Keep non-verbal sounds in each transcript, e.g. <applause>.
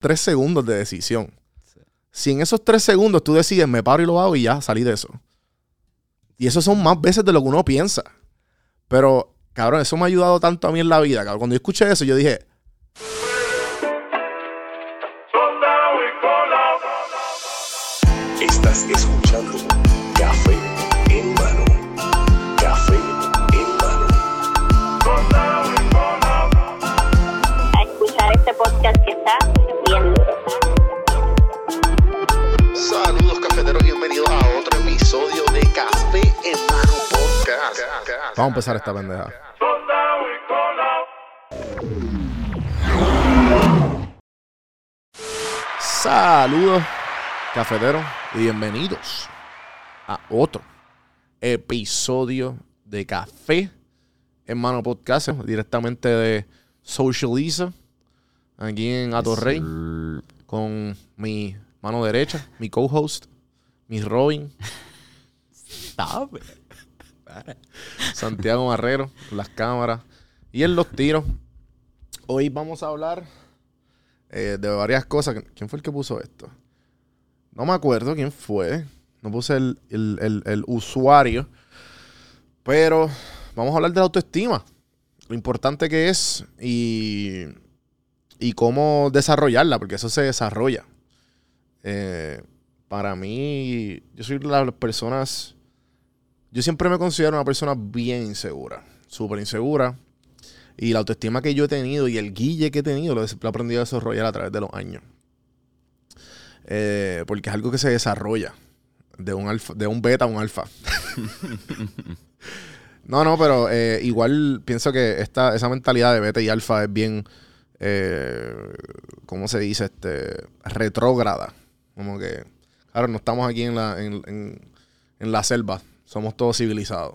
tres segundos de decisión. Si en esos tres segundos tú decides, me paro y lo hago y ya salí de eso. Y eso son más veces de lo que uno piensa. Pero, cabrón, eso me ha ayudado tanto a mí en la vida. Cabrón. Cuando yo escuché eso, yo dije, vamos a empezar esta pendeja. Saludos, cafeteros, y bienvenidos a otro episodio de Café en Mano Podcast, directamente de Socializa, aquí en Atorrey, con mi mano derecha, mi co-host, mi Robin, Stop it. <laughs> Santiago Marrero, las cámaras y en los tiros. Hoy vamos a hablar eh, de varias cosas. ¿Quién fue el que puso esto? No me acuerdo quién fue. No puse el, el- el- usuario. Pero vamos a hablar de la autoestima. Lo importante que es y, y cómo desarrollarla, porque eso se desarrolla. Eh, para mí, yo soy de las personas yo siempre me considero una persona bien insegura, súper insegura. Y la autoestima que yo he tenido y el guille que he tenido lo he, aprendido a desarrollar a través de los años. Eh, porque es algo que se desarrolla de un, alfa, de un beta a un alfa. <laughs> no, no, pero eh, igual pienso que esta, esa mentalidad de beta y alfa es bien, eh, ¿cómo se dice? Este, retrógrada. Como que, claro, no estamos aquí en la, en- en la selva. Somos todos civilizados.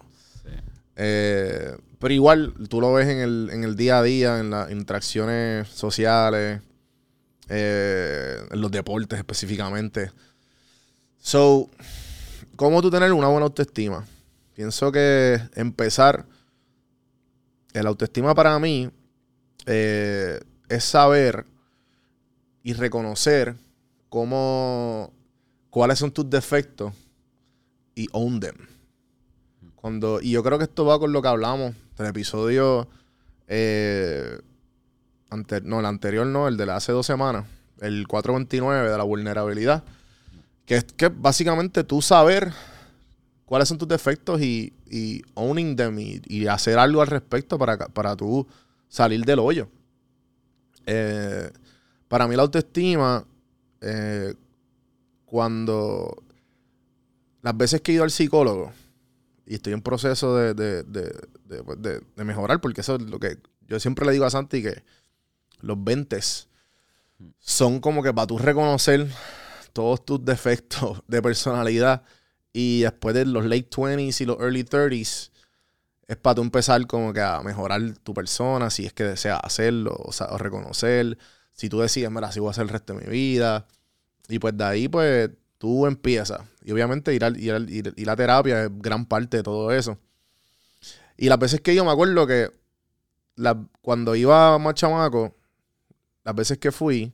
Eh, pero igual, tú lo ves en el, en el día a día, en las interacciones sociales, eh, en los deportes específicamente. So, ¿cómo tú tener una buena autoestima? Pienso que empezar, el autoestima para mí eh, es saber y reconocer cómo, cuáles son tus defectos y own them. Cuando, y yo creo que esto va con lo que hablamos del episodio eh, ante- no, el anterior no, el de la hace dos semanas, el 429 de la vulnerabilidad, que es que básicamente tú saber cuáles son tus defectos y, y owning them y, y hacer algo al respecto para, para tú salir del hoyo. Eh, para mí la autoestima, eh, cuando las veces que he ido al psicólogo y estoy en proceso de, de, pues, de- de mejorar, porque eso es lo que yo siempre le digo a Santi que los 20 son como que para tú reconocer todos tus defectos <laughs> de personalidad y después de los late 20s y los early 30s es para tú empezar como que a mejorar tu persona, si es que deseas hacerlo o, o reconocer, si tú decides, mira, así voy a hacer el resto de mi vida. Y pues de ahí, pues, tú empiezas. Y obviamente ir, al- ir, ir- terapia es gran parte de todo eso. Y las veces que yo me acuerdo que cuando iba más chamaco, las veces que fui,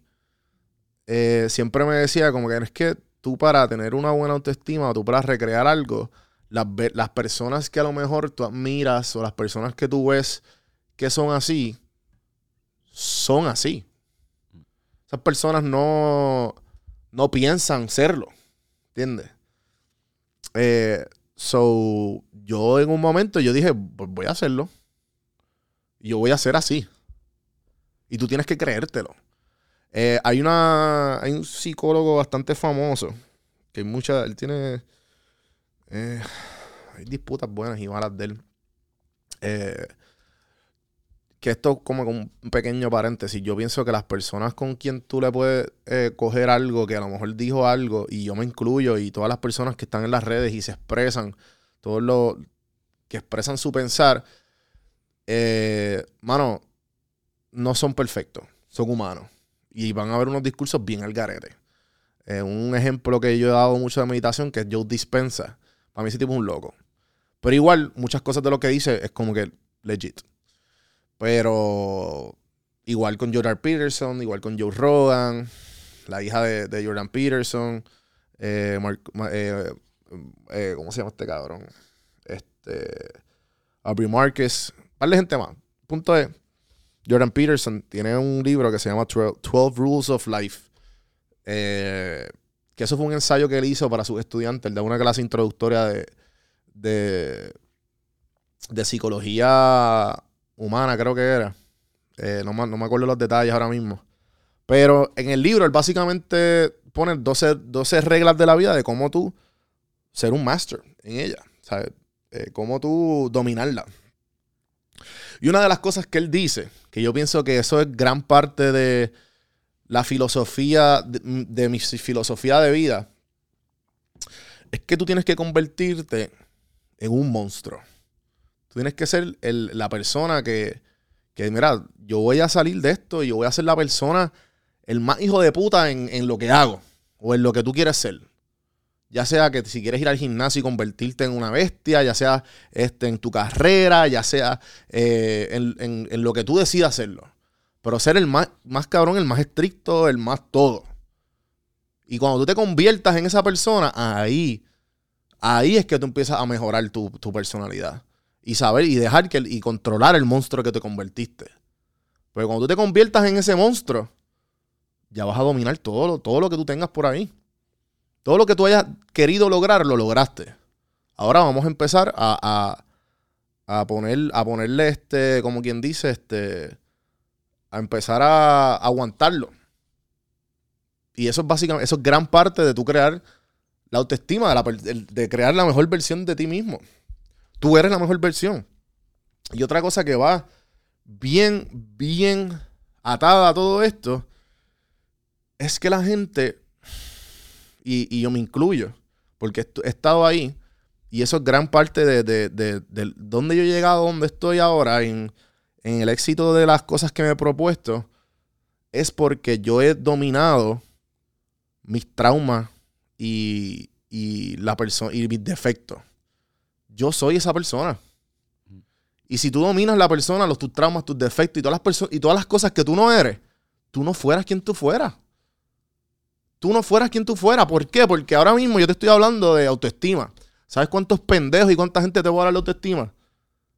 eh, siempre me decía como que es que tú para tener una buena autoestima o tú para recrear algo, las, las personas que a lo mejor tú admiras o las personas que tú ves que son así, son así. Esas personas no, no piensan serlo. ¿Entiendes? Eh, so, yo en un momento yo dije, pues voy a hacerlo. Yo voy a ser así. Y tú tienes que creértelo. Eh, hay una. Hay un psicólogo bastante famoso. Que mucha. Él tiene. eh, hay disputas buenas y malas de él. Que esto como un pequeño paréntesis. Yo pienso que las personas con quien tú le puedes eh, coger algo, que a lo mejor dijo algo, y yo me incluyo, y todas las personas que están en las redes y se expresan, todos los que expresan su pensar, eh, mano, no son perfectos, son humanos. Y van a haber unos discursos bien al garete. Eh, un ejemplo que yo he dado mucho de meditación, que es Joe Dispensa. Para mí ese tipo es un loco. Pero igual, muchas cosas de lo que dice es como que legit. Pero igual con Jordan Peterson, igual con Joe Rogan, la hija de, Jordan Peterson, eh, eh, eh, ¿cómo se llama este cabrón? Este, Aubrey Marcus, un par de gente más. Punto es, Jordan Peterson tiene un libro que se llama 12, 12 Rules of Life. Que eso fue un ensayo que él hizo para sus estudiantes. Él da una clase introductoria de, de psicología humana, creo que era. Eh, no, no me acuerdo los detalles ahora mismo. Pero en el libro él básicamente pone 12, 12 reglas de la vida de cómo tú ser un master en ella. ¿sabes? Eh, cómo tú dominarla. Y una de las cosas que él dice, que yo pienso que eso es gran parte de la filosofía, de mi filosofía de vida, es que tú tienes que convertirte en un monstruo. Tú tienes que ser el- la persona que, que, mira, yo voy a salir de esto y yo voy a ser la persona, el más hijo de puta en, en lo que hago o en lo que tú quieres ser. Ya sea que si quieres ir al gimnasio y convertirte en una bestia, ya sea este, en tu carrera, ya sea eh, en, en- en lo que tú decidas hacerlo. Pero ser el más, más cabrón, el más estricto, el más todo. Y cuando tú te conviertas en esa persona, ahí, ahí es que tú empiezas a mejorar tu, tu personalidad. Y saber y dejar que y controlar el monstruo que te convertiste. Pero cuando tú te conviertas en ese monstruo, ya vas a dominar todo lo, todo lo que tú tengas por ahí. Todo lo que tú hayas querido lograr, lo lograste. Ahora vamos a empezar a, a, a poner, a ponerle este, como quien dice, este, a empezar a aguantarlo. Y eso es básicamente, eso es gran parte de tu crear la autoestima, de crear la mejor versión de ti mismo. Tú eres la mejor versión. Y otra cosa que va bien, bien atada a todo esto es que la gente, y, yo me incluyo, porque he estado ahí, y eso es gran parte de, de, de- de donde yo he llegado, donde estoy ahora, en, el éxito de las cosas que me he propuesto, es porque yo he dominado mis traumas y, y la y mis defectos. Yo soy esa persona. Y si tú dominas la persona, los tus traumas, tus defectos y todas las y todas las cosas que tú no eres, tú no fueras quien tú fueras. Tú no fueras quien tú fueras. ¿Por qué? Porque ahora mismo yo te estoy hablando de autoestima. ¿Sabes cuántos pendejos y cuánta gente te va a dar la autoestima?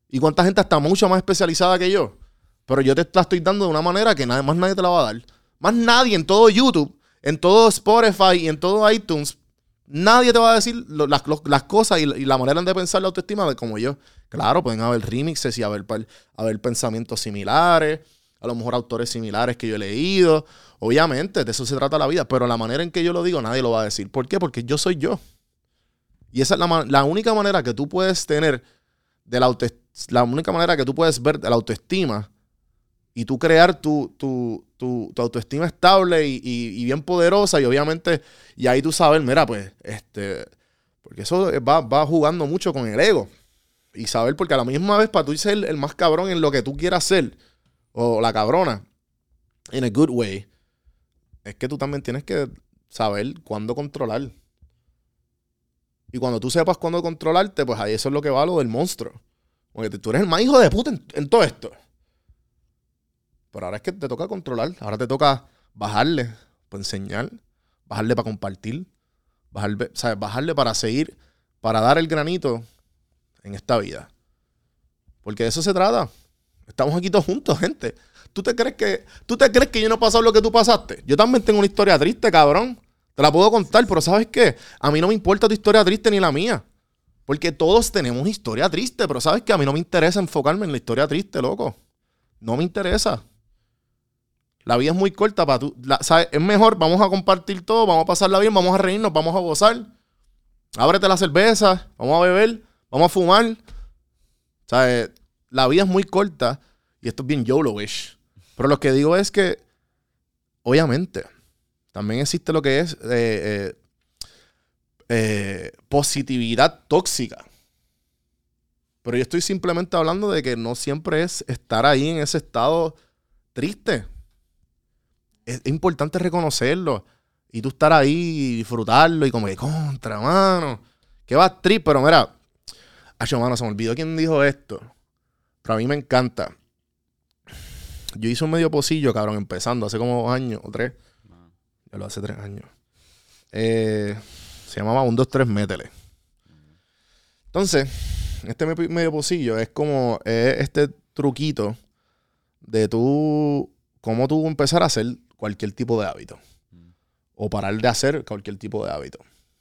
Y cuánta gente está mucho más especializada que yo. Pero yo te la estoy dando de una manera que nada más nadie te la va a dar. Más nadie en todo YouTube, en todo Spotify y en todo iTunes, nadie te va a decir las, cosas y, la- manera de pensar la autoestima como yo. Claro, pueden haber remixes y haber, pensamientos similares, a lo mejor autores similares que yo he leído. Obviamente, de eso se trata la vida, pero la manera en que yo lo digo nadie lo va a decir. ¿Por qué? Porque yo soy yo. Y esa es la, única manera que tú puedes tener de la autoestima, la única manera que tú puedes ver de la autoestima y tú crear tu, tu, tu, autoestima estable y, bien poderosa y obviamente, y ahí tú sabes, mira, pues, este, porque eso va, va jugando mucho con el ego y saber, porque a la misma vez para tú ser el, más cabrón en lo que tú quieras ser, o la cabrona, in a good way, es que tú también tienes que saber cuándo controlar. Y cuando tú sepas cuándo controlarte, pues ahí eso es lo que va lo del monstruo. Porque tú eres el más hijo de puta en todo esto. Pero ahora es que te toca controlar. Ahora te toca bajarle para enseñar, bajarle para compartir, bajarle, ¿sabes? bajarle para seguir, para dar el granito en esta vida. Porque de eso se trata. Estamos aquí todos juntos, gente. ¿Tú te crees que, tú te crees que yo no he pasado lo que tú pasaste? Yo también tengo una historia triste, cabrón. Te la puedo contar, pero ¿sabes qué? A mí no me importa tu historia triste ni la mía. Porque todos tenemos historia triste, pero ¿sabes qué? A mí no me interesa enfocarme en la historia triste, loco. No me interesa. La vida es muy corta para tú. la- ¿sabes? Es mejor, vamos a compartir todo, vamos a pasarla bien, vamos a reírnos, vamos a gozar. Ábrete la cerveza, vamos a beber, vamos a fumar. ¿Sabes? La vida es muy corta y esto es bien YOLO-ish. Pero lo que digo es que, obviamente, también existe lo que es eh, eh, eh, positividad tóxica. Pero yo estoy simplemente hablando de que no siempre es estar ahí en ese estado triste. Es, importante reconocerlo. Y tú estar ahí y disfrutarlo y como que contra, mano. Que va triste, pero mira. Acho, mano, se me olvidó quién dijo esto. Pero a mí me encanta. Yo hice un medio pocillo, cabrón, empezando hace como dos años o tres. Ya lo hace tres años. Eh, se llamaba 1, 2, 3, métele. Entonces, este me- medio pocillo es como es este truquito de tú, cómo tú empezar a hacer cualquier tipo de hábito. O parar de hacer cualquier tipo de hábito.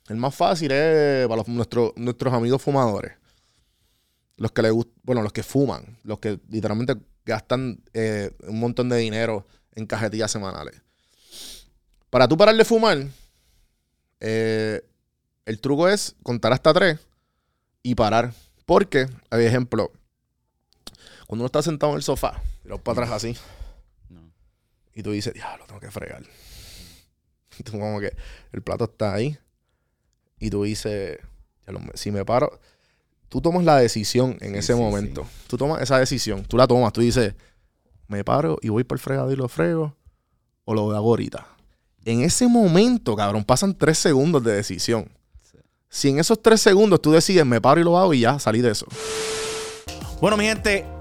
El más fácil es para los- nuestros, nuestros amigos fumadores. Los que le gust- bueno, los que fuman, los que literalmente gastan eh, un montón de dinero en cajetillas semanales. Para tú parar de fumar, eh, el truco es contar hasta tres y parar. Porque, por ejemplo, cuando uno está sentado en el sofá, tirado para atrás así. Y tú dices, diablo, tengo que fregar. Y <laughs> tú como que el plato está ahí. Y tú dices, "Diablo, me- si me paro, tú tomas la decisión en Sí, ese sí, momento. Tú tomas esa decisión, tú la tomas, tú dices, me paro y voy para el fregado y lo frego, o lo hago ahorita. En ese momento, cabrón, pasan tres segundos de decisión. Sí. Si en esos tres segundos tú decides, me paro y lo hago y ya, salí de eso. Bueno, mi gente,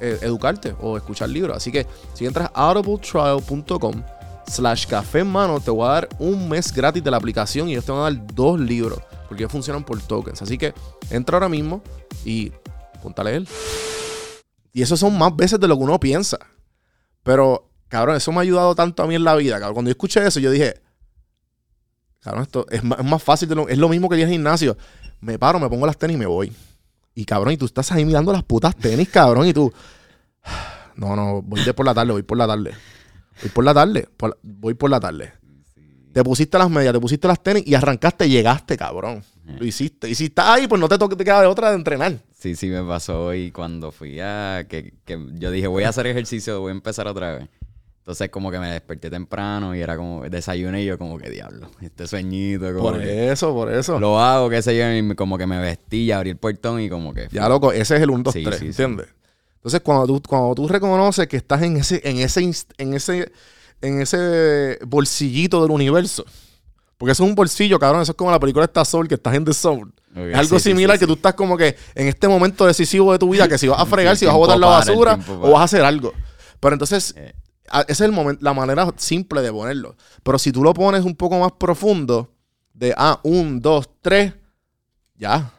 eh, educarte o escuchar libros. Así que si entras a audibletrial.com slash café en mano, te voy a dar un mes gratis de la aplicación y ellos te van a dar dos libros porque ellos funcionan por tokens. Así que entra ahora mismo y ponte a leer. Y eso son más veces de lo que uno piensa. Pero, cabrón, eso me ha ayudado tanto a mí en la vida. Cuando yo escuché eso, yo dije, cabrón, esto es más, fácil. De es lo mismo que ir al gimnasio. Me paro, me pongo las tenis y me voy. Y cabrón, y tú estás ahí mirando las putas tenis, cabrón, y tú. No, no, voy de por la tarde, voy por la tarde. Voy por la tarde, por la- voy por la tarde. Te pusiste las medias, te pusiste las tenis y arrancaste, llegaste, cabrón. Lo hiciste. Y si estás ahí, pues no te, toque, te queda de otra de entrenar. Sí, sí me pasó hoy cuando fui a... Que, que yo dije, voy a hacer ejercicio, voy a empezar otra vez. Entonces como que me desperté temprano y era como... Desayuné y yo como que diablo. Este sueñito como Por que... eso, por eso. Lo hago, qué sé yo, y como que me vestí y abrí el portón y como que... Ya, loco, ese es el 1, 2, Sí, 3, sí, sí. ¿entiendes? Entonces, cuando tú, cuando tú reconoces que estás en ese, en ese, en ese, en ese bolsillito del universo, porque eso es un bolsillo, cabrón, eso es como la película esta Soul, que estás en The. Ok, es algo sí, similar sí, que tú estás como que en este momento decisivo de tu vida, que si vas a <laughs> fregar, si vas a botar la basura o vas a hacer algo. Pero entonces, Eh. Esa es el momento, la manera simple de ponerlo. Pero si tú lo pones un poco más profundo, de ah, un, dos, tres, ya.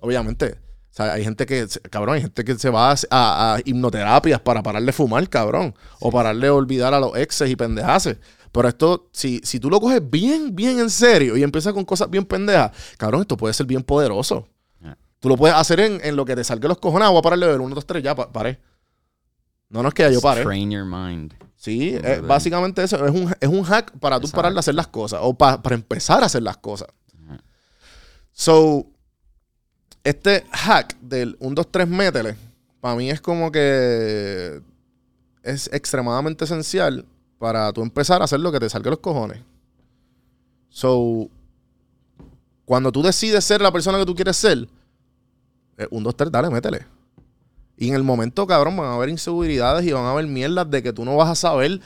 Obviamente. O sea, hay gente que, se- cabrón, hay gente que se va a, a- a hipnoterapias para parar de fumar, cabrón. O pararle de olvidar a los exes y pendejaces. Pero esto, si, si tú lo coges bien, bien en serio y empiezas con cosas bien pendejas, cabrón, esto puede ser bien poderoso. Ah. Tú lo puedes hacer en, en lo que te salga los cojones. Ah, Voy a pararle del 1, 2, 3, ya, pa- paré. No, no es que yo paré. Train your mind. Sí, es ¿Verdad? básicamente eso. Es un, es un hack para tú Exacto. parar de hacer las cosas. O pa- para empezar a hacer las cosas. So, este hack del 1, 2, 3, métele, para mí es como que es extremadamente esencial para tú empezar a hacer lo que te salga los cojones. So, cuando tú decides ser la persona que tú quieres ser, 1, 2, 3, dale, métele. Y en el momento, cabrón, van a haber inseguridades y van a haber mierdas de que tú no vas a saber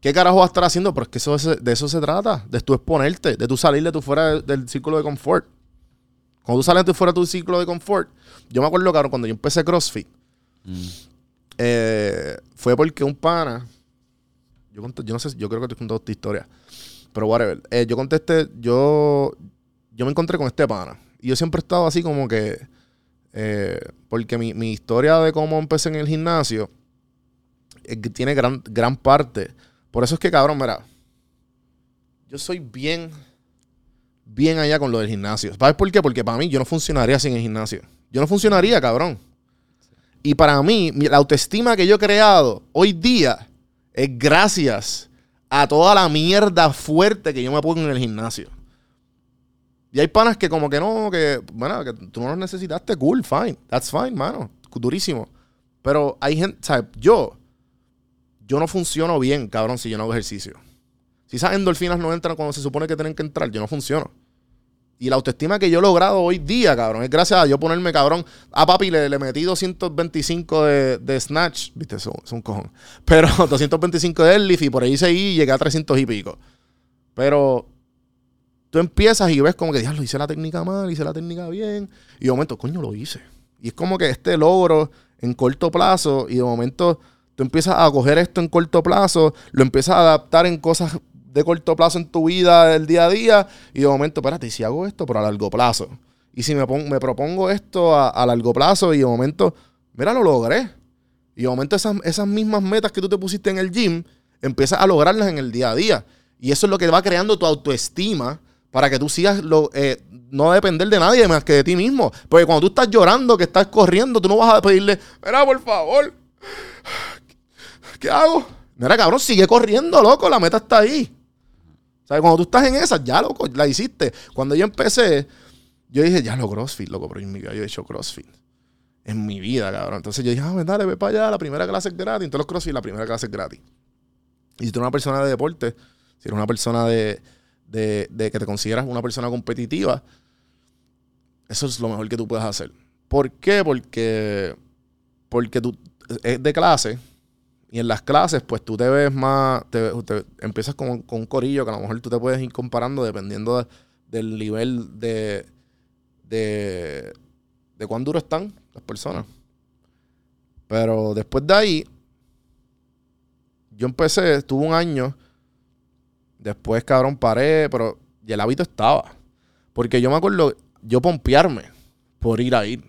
qué carajo vas a estar haciendo, pero es que eso es- de eso se trata, de tú exponerte, de tú salir de tu fuera de- del círculo de confort. Cuando tú sales de fuera de tu círculo de confort, yo me acuerdo, cabrón, cuando yo empecé CrossFit, Mm. eh, fue porque un pana, yo, conté- yo no sé, yo creo que te he contado esta historia, pero whatever, eh, yo contesté, yo, yo me encontré con este pana, y yo siempre he estado así como que, eh, porque mi, historia de cómo empecé en el gimnasio eh, tiene gran, gran parte, por eso es que cabrón, mira, yo soy bien, bien allá con lo del gimnasio. ¿Sabes por qué? Porque para mí yo no funcionaría sin el gimnasio. Yo no funcionaría, cabrón. Y para mí, la autoestima que yo he creado hoy día es gracias a toda la mierda fuerte que yo me pongo en el gimnasio. Y hay panas que como que no, que, bueno, que tú no los necesitaste, cool, fine. That's fine, mano. Durísimo. Pero hay gente, ¿sabes? Yo, yo no funciono bien, cabrón, si yo no hago ejercicio. Si esas endorfinas no entran cuando se supone que tienen que entrar, yo no funciono. Y la autoestima que yo he logrado hoy día, cabrón, es gracias a yo ponerme, cabrón. A papi le, le metí 225 de, de Snatch. Viste, eso es un cojón. Pero <laughs> 225 de deadlift y por ahí seguí y llegué a 300 y pico. Pero tú empiezas y ves como que, diablo, hice la técnica mal, hice la técnica bien. Y de momento, coño, lo hice. Y es como que este logro en corto plazo y de momento tú empiezas a coger esto en corto plazo, lo empiezas a adaptar en cosas de corto plazo en tu vida del día a día y de momento, espérate, ¿y si hago esto, pero a largo plazo. Y si me, me propongo esto a, a largo plazo y de momento, mira, lo logré. Y de momento esas, esas mismas metas que tú te pusiste en el gym, empiezas a lograrlas en el día a día. Y eso es lo que va creando tu autoestima para que tú sigas lo, eh, no depender de nadie más que de ti mismo. Porque cuando tú estás llorando, que estás corriendo, tú no vas a pedirle, mira, por favor, ¿qué hago? Mira, cabrón, sigue corriendo, loco, la meta está ahí. O sea, cuando tú estás en esa, ya, loco, la hiciste. Cuando yo empecé, yo dije, ya lo CrossFit, loco, pero en mi vida yo he hecho CrossFit. En mi vida, cabrón. Entonces yo dije, ah, pues dale, ve para allá, la primera clase es gratis. En todos los CrossFit, la primera clase es gratis. Y si tú eres una persona de deporte, si eres una persona de, de, que te consideras una persona competitiva, eso es lo mejor que tú puedes hacer. ¿Por qué? Porque, porque tú es de clase y en las clases, pues tú te ves más, te, empiezas con, con un corillo que a lo mejor tú te puedes ir comparando dependiendo de- del nivel de, de, de cuán duro están las personas. Pero después de ahí, yo empecé, estuve un año, después, cabrón, paré, pero y el hábito estaba. Porque yo me acuerdo, yo pompearme por ir a ir.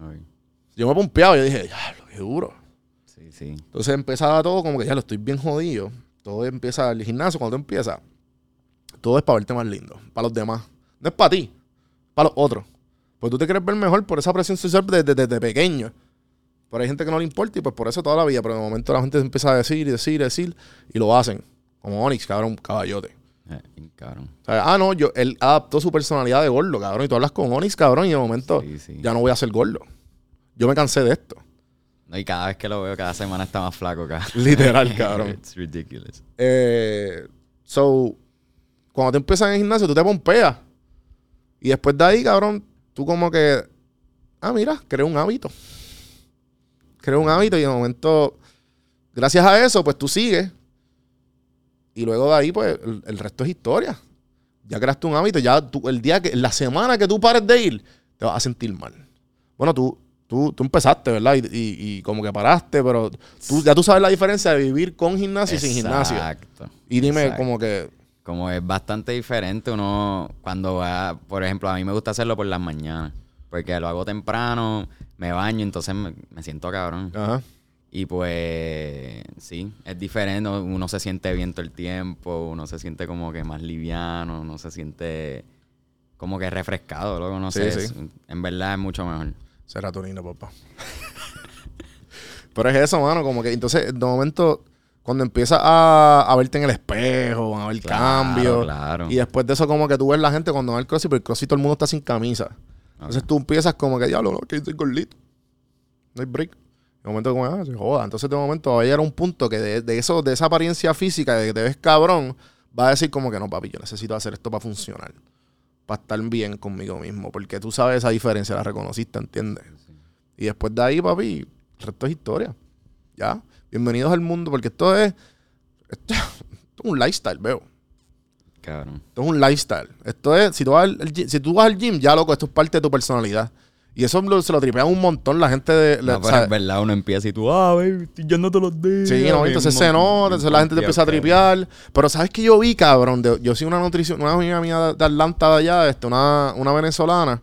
Ay, Yo me pompeaba y yo dije, diablo, qué duro. Sí, sí. Entonces empezaba todo como que ya lo estoy bien jodido. Todo empieza, el gimnasio cuando tú empiezas, todo es para verte más lindo, para los demás. No es para ti, para los otros. Pues tú te quieres ver mejor por esa presión social desde, desde pequeño. Pero hay gente que no le importa y pues por eso toda la vida. Pero de momento la gente empieza a decir y decir y decir y lo hacen. Como Onyx, cabrón, caballote. Eh, cabrón. O sea, ah, no, yo, él adaptó su personalidad de gordo, cabrón. Y tú hablas con Onyx, cabrón, y de momento Sí, sí. ya no voy a ser gordo. Yo me cansé de esto. No, y cada vez que lo veo, cada semana está más flaco, cabrón. Literal, <laughs> cabrón. It's ridiculous. Eh, so, cuando te empiezas en el gimnasio, tú te pompeas. Y después de ahí, cabrón, tú como que, ah, mira, creo un hábito. Creo un hábito y de momento, gracias a eso, pues tú sigues. Y luego de ahí, pues, el, el resto es historia. Ya creaste un hábito, ya tú, el día que, la semana que tú pares de ir, te vas a sentir mal. Bueno, tú, tú, tú empezaste, ¿verdad? Y, y- y como que paraste, pero tú, ya tú sabes la diferencia de vivir con gimnasio y sin gimnasio. Exacto. Y dime Exacto. como que... Como es bastante diferente uno cuando va, por ejemplo, a mí me gusta hacerlo por las mañanas. Porque lo hago temprano, me baño, entonces me, me siento cabrón. Ajá. Y pues sí, es diferente, uno se siente bien todo el tiempo, uno se siente como que más liviano, uno se siente como que refrescado, luego no Sí, sé, sí. en verdad es mucho mejor. Serotonina, papá. <laughs> Pero es eso, mano, como que entonces, de momento, cuando empiezas a, a verte en el espejo, a ver Claro, cambios. claro. Y después de eso, como que tú ves la gente cuando va al crossfit, pero el crossfit todo el mundo está sin camisa. Entonces tú empiezas como que, diablo, no, que soy gordito. No hay break. De momento como, ah, se joda. Entonces de momento va a llegar a un punto que de, de eso, de esa apariencia física, de que te ves cabrón, va a decir como que no, papi, yo necesito hacer esto para funcionar. Para estar bien conmigo mismo. Porque tú sabes esa diferencia, la reconociste, ¿entiendes? Y después de ahí, papi, el resto es historia. Ya. Bienvenidos al mundo, porque esto es. Esto, esto es un lifestyle, veo. Cabrón. Esto es un lifestyle. Esto es, si tú vas al, si tú vas al gym, ya loco, esto es parte de tu personalidad. Y eso lo- se lo tripean un montón la gente de. la- No, pero es verdad, uno empieza y tú, ah, baby, estoy yendo todos los días. Sí, no, entonces se nota, entonces la gente te empieza a tripear. Pero ¿sabes qué yo vi, cabrón? De- yo soy una nutrición, una amiga mía de, Atlanta de allá, este, una, una venezolana,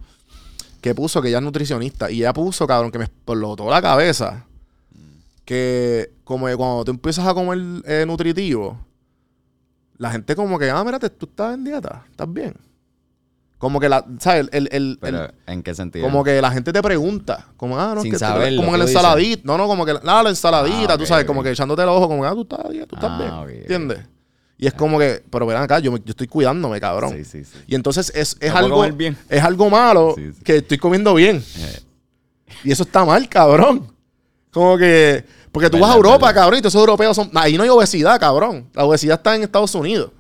que puso que ella es nutricionista. Y ella puso, cabrón, que me explotó la cabeza. Que como que cuando tú empiezas a comer eh, nutritivo, la gente como que, ah, mírate, tú estás en dieta, estás bien. Como que la, ¿sabes? El, el, el- Pero, el- ¿en qué sentido? como que la gente te pregunta, como, ah, no, Sin es que tú- saberlo, como en tú la ensaladita, no, no, como que, la, la ensaladita, Ah, tú ok, sabes, ok. como que echándote el ojo, como, ah, tú estás bien, tú estás Ah, bien, ok, ok. ¿entiendes? Y es como que, pero verán acá, yo, me- yo estoy cuidándome, cabrón. Sí, sí, sí. Y entonces es, es algo, bien. es algo malo Sí, sí. que estoy comiendo bien. Eh, Y eso está mal, cabrón. Como que, porque tú vas a Europa, verdad. cabrón, y todos esos europeos son, ahí no hay obesidad, cabrón. La obesidad está en Estados Unidos.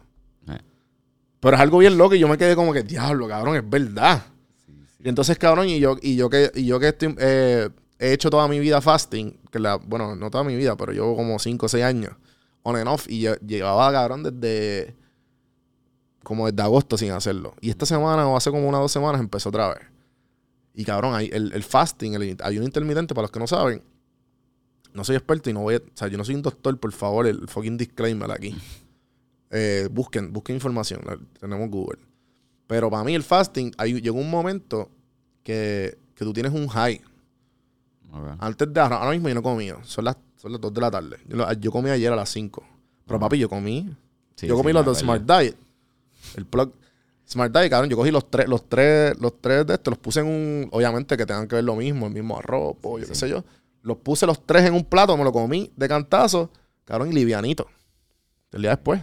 Pero es algo bien loco y yo me quedé como que, diablo, cabrón, es verdad. Y entonces, cabrón, y yo, y yo que, y yo que estoy, eh, he hecho toda mi vida fasting, que la, bueno, no toda mi vida, pero llevo como 5 o 6 años, on and off, y yo llevaba, cabrón, desde como desde agosto sin hacerlo. Y esta semana, o hace como una o dos semanas, empezó otra vez. Y cabrón, hay el, el fasting, el ayuno intermitente, para los que no saben, no soy experto y no voy a, o sea, yo no soy un doctor, por favor, el fucking disclaimer aquí. <laughs> Eh, busquen, busquen información, tenemos Google. Pero para mí el fasting, hay, llegó un momento que, que tú tienes un high. Antes de ahora, ahora mismo yo no comido, son las, son las 2 de la tarde. Yo, comí ayer a las 5. Pero papi, yo comí. Sí, yo sí, comí los acuerdo. Smart Diet. El plug. Smart Diet, cabrón, yo cogí los tres, los tres, los tres de estos, los puse en un, obviamente que tengan que ver lo mismo, el mismo arroz, pollo, qué sé yo. Los puse los tres en un plato, me lo comí de cantazo, cabrón, y livianito. El día después.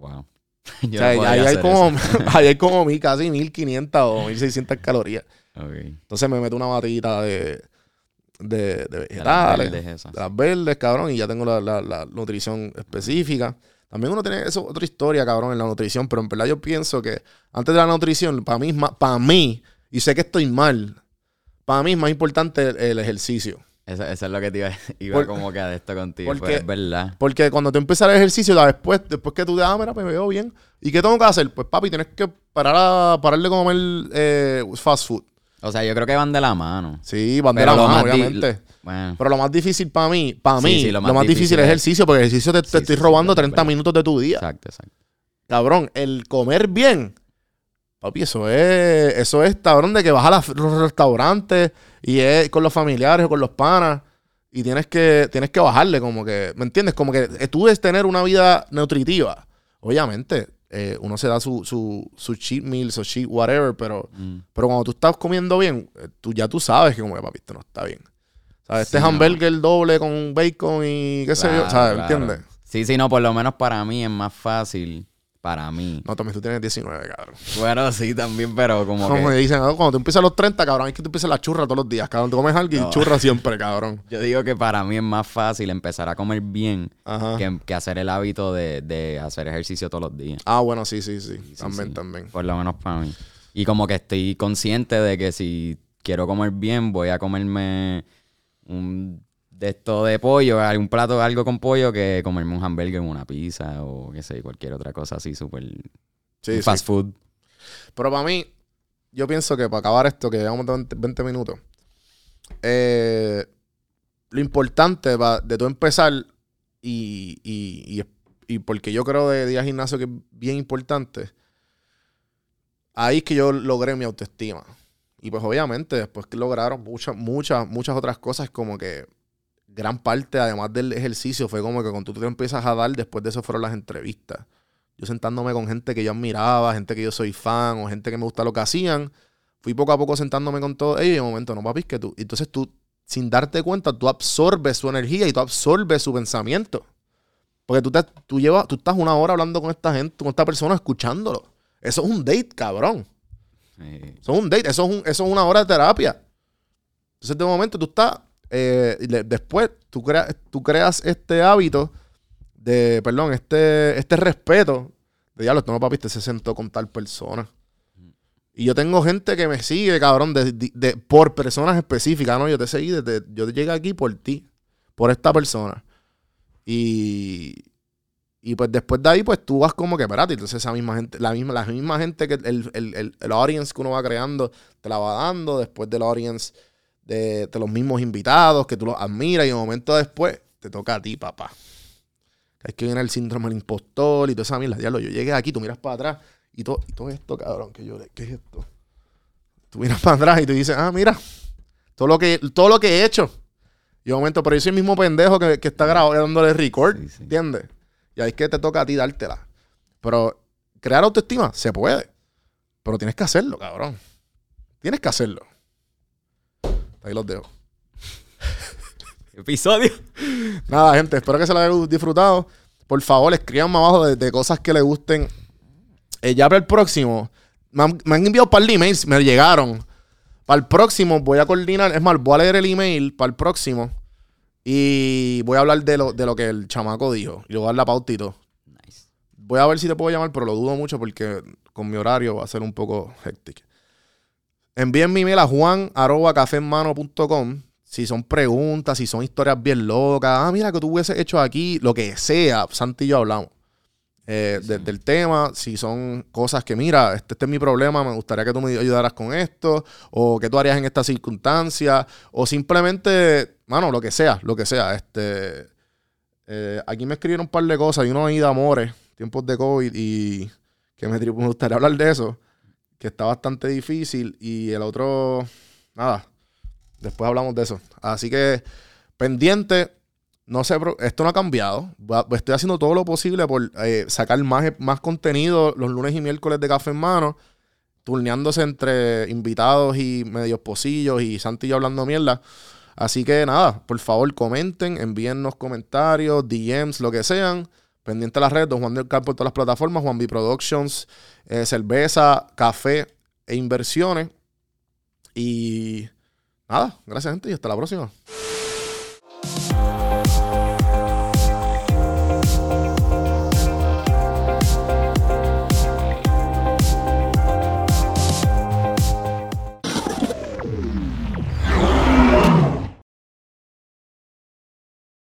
Wow. <laughs> O sea, no ahí, hay como, <laughs> ahí hay como mi casi 1500 o 1600 calorías. Entonces me meto una batidita de, de, de vegetales, de las verdes, cabrón, y ya tengo la, la- la nutrición específica. También uno tiene eso, otra historia, cabrón, en la nutrición, pero en verdad yo pienso que antes de la nutrición, para mí, para mí, y sé que estoy mal, para mí es más importante el, el ejercicio. Eso, eso es lo que te iba, <laughs> iba Por- como que a esto contigo. porque- Pues es verdad. Porque cuando tú empiezas el ejercicio, después, después que tú te ah, mira, pues me veo bien. ¿Y qué tengo que hacer? Pues papi, tienes que parar, a, parar de comer eh, fast food. O sea, yo creo que van de la mano. Sí, van de la mano, di- obviamente. Bueno, Pero lo más difícil para mí, para Sí, mí, sí, lo lo más, difícil es ejercicio, porque ejercicio te, te Sí, estoy sí, sí, robando verdad, 30 verdad. minutos de tu día. exacto, exacto. Cabrón, el comer bien, papi, eso es, eso es, cabrón, de que vas a las- los restaurantes y es con los familiares o con los panas y tienes que, tienes que bajarle, como que, ¿me entiendes? Como que eh, tú debes tener una vida nutritiva. Obviamente, eh, uno se da su, su, su cheat meals o cheat whatever, pero, Mm. pero cuando tú estás comiendo bien, eh, tú ya tú sabes que como que, papi, esto no está bien. ¿Sabes? Este no. hamburger doble con bacon y qué sé yo, ¿sabes? claro. ¿Entiendes? Sí, sí, no, por lo menos para mí es más fácil. Para mí. No, también tú tienes 19, cabrón. Bueno, sí, también, pero como Como que... me dicen, "Ah, cuando tú empiezas a los 30, cabrón, es que tú empiezas la churra todos los días, cabrón. Tú comes algo y No. churra siempre, cabrón. Yo digo que para mí es más fácil empezar a comer bien que, que hacer el hábito de, de hacer ejercicio todos los días. Ah, bueno, sí, sí, sí. Sí, también, sí. también. Por lo menos para mí. Y como que estoy consciente de que si quiero comer bien, voy a comerme un de esto de pollo, un plato algo con pollo, que comerme un hamburger, una pizza o qué sé, cualquier otra cosa así súper Sí, fast food. Pero para mí, yo pienso que para acabar esto, que llevamos 20, 20 minutos, eh, lo importante va de tú empezar y, y, y, y porque yo creo de día gimnasio que es bien importante, ahí es que yo logré mi autoestima. Y pues obviamente después que lograron muchas, muchas, muchas otras cosas como que gran parte, además del ejercicio, fue como que cuando tú te empiezas a dar, después de eso fueron las entrevistas. Yo sentándome con gente que yo admiraba, gente que yo soy fan o gente que me gusta lo que hacían, fui poco a poco sentándome con todos ellos y de momento, no papi, es que tú, entonces tú, sin darte cuenta, tú absorbes su energía y tú absorbes su pensamiento. Porque tú, te, tú, llevas, tú estás una hora hablando con esta gente, con esta persona, escuchándolo. Eso es un date, cabrón. Eso es un date, eso es, un- eso es una hora de terapia. Entonces, de momento, tú estás. Eh, le- después, tú, creas tú creas este hábito de, perdón, este, este respeto de diablo, no papi, este se sentó con tal persona. Y yo tengo gente que me sigue, cabrón, de, de- de- por personas específicas, ¿no? Yo te seguí desde. Yo llegué aquí por ti, por esta persona. Y. Y pues después de ahí, pues tú vas como que, espérate, entonces esa misma gente, la misma, la misma gente que el, el, el, el audience que uno va creando, te la va dando, después del audience de, de los mismos invitados, que tú los admiras, y un momento después te toca a ti, papá. Es que viene el síndrome del impostor y toda esa mierda. Diablo, yo llegué aquí, tú miras para atrás, y todo, y todo esto, cabrón, que yo le, ¿qué es esto? Tú miras para atrás y tú dices, ah, mira, todo lo que, todo lo que he hecho. Y un momento, pero yo soy el mismo pendejo que, que está grabando, dándole record, Sí, sí. ¿entiendes? Y ahí es que te toca a ti dártela. Pero crear autoestima se puede. Pero tienes que hacerlo, cabrón. Tienes que hacerlo. Ahí los dejo. <laughs> Episodio. Nada, gente, espero que se la hayan disfrutado. Por favor, escríbanme abajo de, de cosas que les gusten. Eh, ya para el próximo, me han, me han enviado un par de emails, me llegaron. Para el próximo voy a coordinar, es más, voy a leer el email para el próximo y voy a hablar de lo, de lo que el chamaco dijo. Y le voy a dar la pautito. Nice. Voy a ver si te puedo llamar, pero lo dudo mucho porque con mi horario va a ser un poco hectic. Envíen mi email a juan.cafenmano.com si son preguntas, si son historias bien locas. Ah, mira, que tú hubieses hecho aquí, lo que sea. Santi y yo hablamos eh, de- del tema. Si son cosas que, mira, este, este es mi problema, me gustaría que tú me ayudaras con esto. O que tú harías en esta circunstancia. O simplemente, mano, lo que sea, lo que sea. Este, eh, aquí me escribieron un par de cosas. Y uno ahí de amores, tiempos de COVID. Y que me, me gustaría hablar de eso. Que está bastante difícil. Y el otro, nada. Después hablamos de eso. Así que, pendiente. No sé, esto no ha cambiado. Estoy haciendo todo lo posible por eh, sacar más, más contenido los lunes y miércoles de Café en Mano, turneándose entre invitados y medios posillos y Santi y yo hablando mierda. Así que nada, por favor comenten, envíennos comentarios, DMs, lo que sean. Pendiente a las redes, Don Juan del Campo por todas las plataformas, Juan B Productions, eh, cerveza, café e inversiones. Y nada, gracias gente y hasta la próxima.